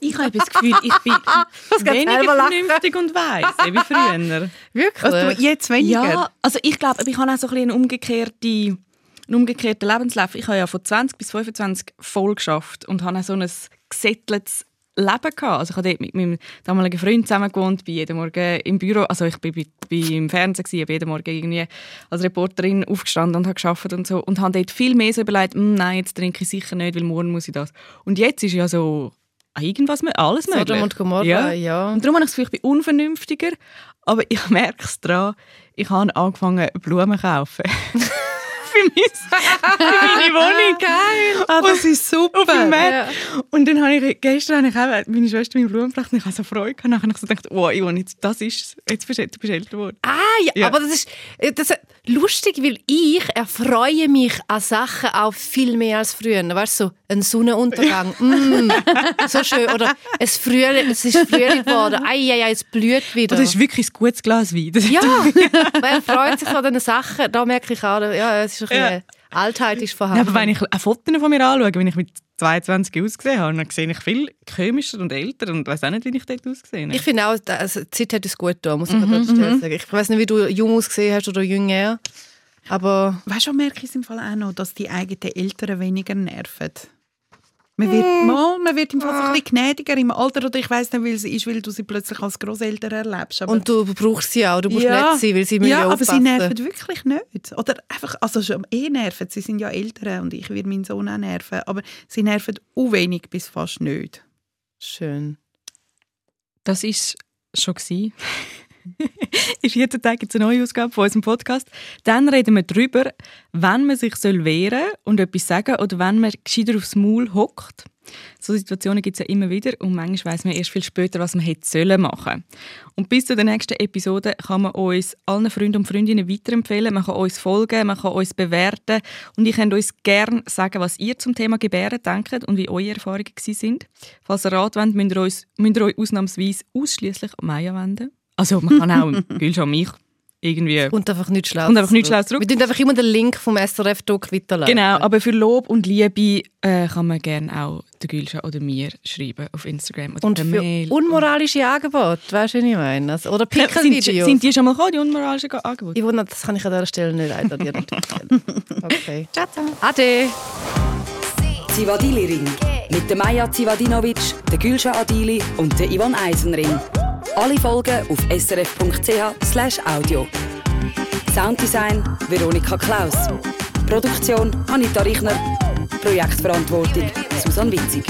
Ich habe das Gefühl, ich bin weniger vernünftig und weise wie früher. Wirklich? Also, du jetzt weniger? Ja, also ich glaube, ich habe auch so ein bisschen eine umgekehrte, einen umgekehrten Lebenslauf. Ich habe ja von 20 bis 25 voll geschafft und habe so ein gesetteltes Leben gehabt. Also ich habe dort mit meinem damaligen Freund zusammen gewohnt, bin jeden Morgen im Büro, also ich bin, bin, bin im Fernsehen gewesen, bin jeden Morgen irgendwie als Reporterin aufgestanden und habe geschafft und so und habe dort viel mehr so überlegt, «Hm, nein, jetzt trinke ich sicher nicht, weil morgen muss ich das. Und jetzt ist ja so irgendwas, alles möglich. Sodom und Gomorra, ja. ja. Und darum habe ich das Gefühl, ich bin unvernünftiger, aber ich merke es daran, ich habe angefangen, Blumen zu kaufen. für, mein, für meine Wohnung. Geil! Ah, das ist super. Auf dem Markt. Ja. Und dann habe ich, gestern habe ich auch meine Schwester meine Blumen gebracht und ich habe so Freude gehabt. Nachher habe ich so gedacht, oh, Ivon, jetzt, das ist jetzt bist du, älter geworden. Ah, ja, Ja. aber das ist, äh, das ist lustig, weil ich erfreue mich an Sachen auch viel mehr als früher. Weißt du, so ein Sonnenuntergang, mm, so schön. Oder es, Frühling, es ist Frühling geworden, ei, ei, ei, es blüht wieder. Das ist wirklich ein gutes Glas Wein. Das ja, man freut sich an diesen Sachen. Da merke ich auch, ja, es ist ein bisschen, Ja. Altheit ist Ja, vorhanden. aber wenn ich ein Foto von mir anschaue, wenn ich mit 22 ausgesehen habe, dann sehe ich viel komischer und älter und weiß auch nicht, wie ich dort ausgesehen habe. Ich finde auch, also, die Zeit hat es gut da, muss ich mhm, sagen. Ich weiß nicht, wie du jung ausgesehen hast oder jünger. Aber weißt du, merke ich im Fall auch noch, dass die eigenen Eltern weniger nerven. Man wird, mm. mal, man wird im Fall ein bisschen gnädiger im Alter oder ich weiß nicht, weil sie ist, weil du sie plötzlich als Großeltern erlebst. Aber und du brauchst sie auch, du musst ja, nett sein, weil sie Ja, aber sie nerven wirklich nicht. Oder einfach, also schon eh nerven, sie sind ja Eltern und ich werde meinen Sohn auch nerven, aber sie nerven auch wenig bis fast nicht. Schön. Das ist schon In 14 Tagen gibt es eine neue Ausgabe von unserem Podcast. Dann reden wir darüber, wenn man sich wehren soll und etwas sagen oder wenn man gescheiter aufs Maul hockt. So Situationen gibt es ja immer wieder und manchmal weiß man erst viel später, was man hätte sollen machen. Und bis zu der nächsten Episode kann man uns allen Freunden und Freundinnen weiterempfehlen. Man kann uns folgen, man kann uns bewerten und ich könnt uns gerne sagen, was ihr zum Thema Gebären denkt und wie eure Erfahrungen sind. Falls ihr Rat wollt, müsst ihr, müsst ihr euch ausnahmsweise ausschließlich an Maya wenden. Also man kann auch Gülschan mich irgendwie... Und einfach nicht schlau und einfach nicht schlau zurück. Wir tun einfach immer den Link vom SRF-Doc weiterleiten. Genau, aber für Lob und Liebe äh, kann man gerne auch der Gülschan oder mir schreiben auf Instagram oder und per Mail. unmoralische Angebote, weißt du, was ich meine? Also, oder Pickel-Videos. Sind, sind, die schon mal gekommen, die unmoralischen Angebote? Ich wundere, das kann ich an dieser Stelle nicht einladen. okay. Ciao, ciao. Ade. Zivadili Ring mit der Maja Zivadinovic, der Gülşah Adili und der Ivan Eisenring. Alle Folgen auf srf.ch audio. Sounddesign Veronika Klaus. Produktion Anita Richner. Projektverantwortung Susanne Witzig.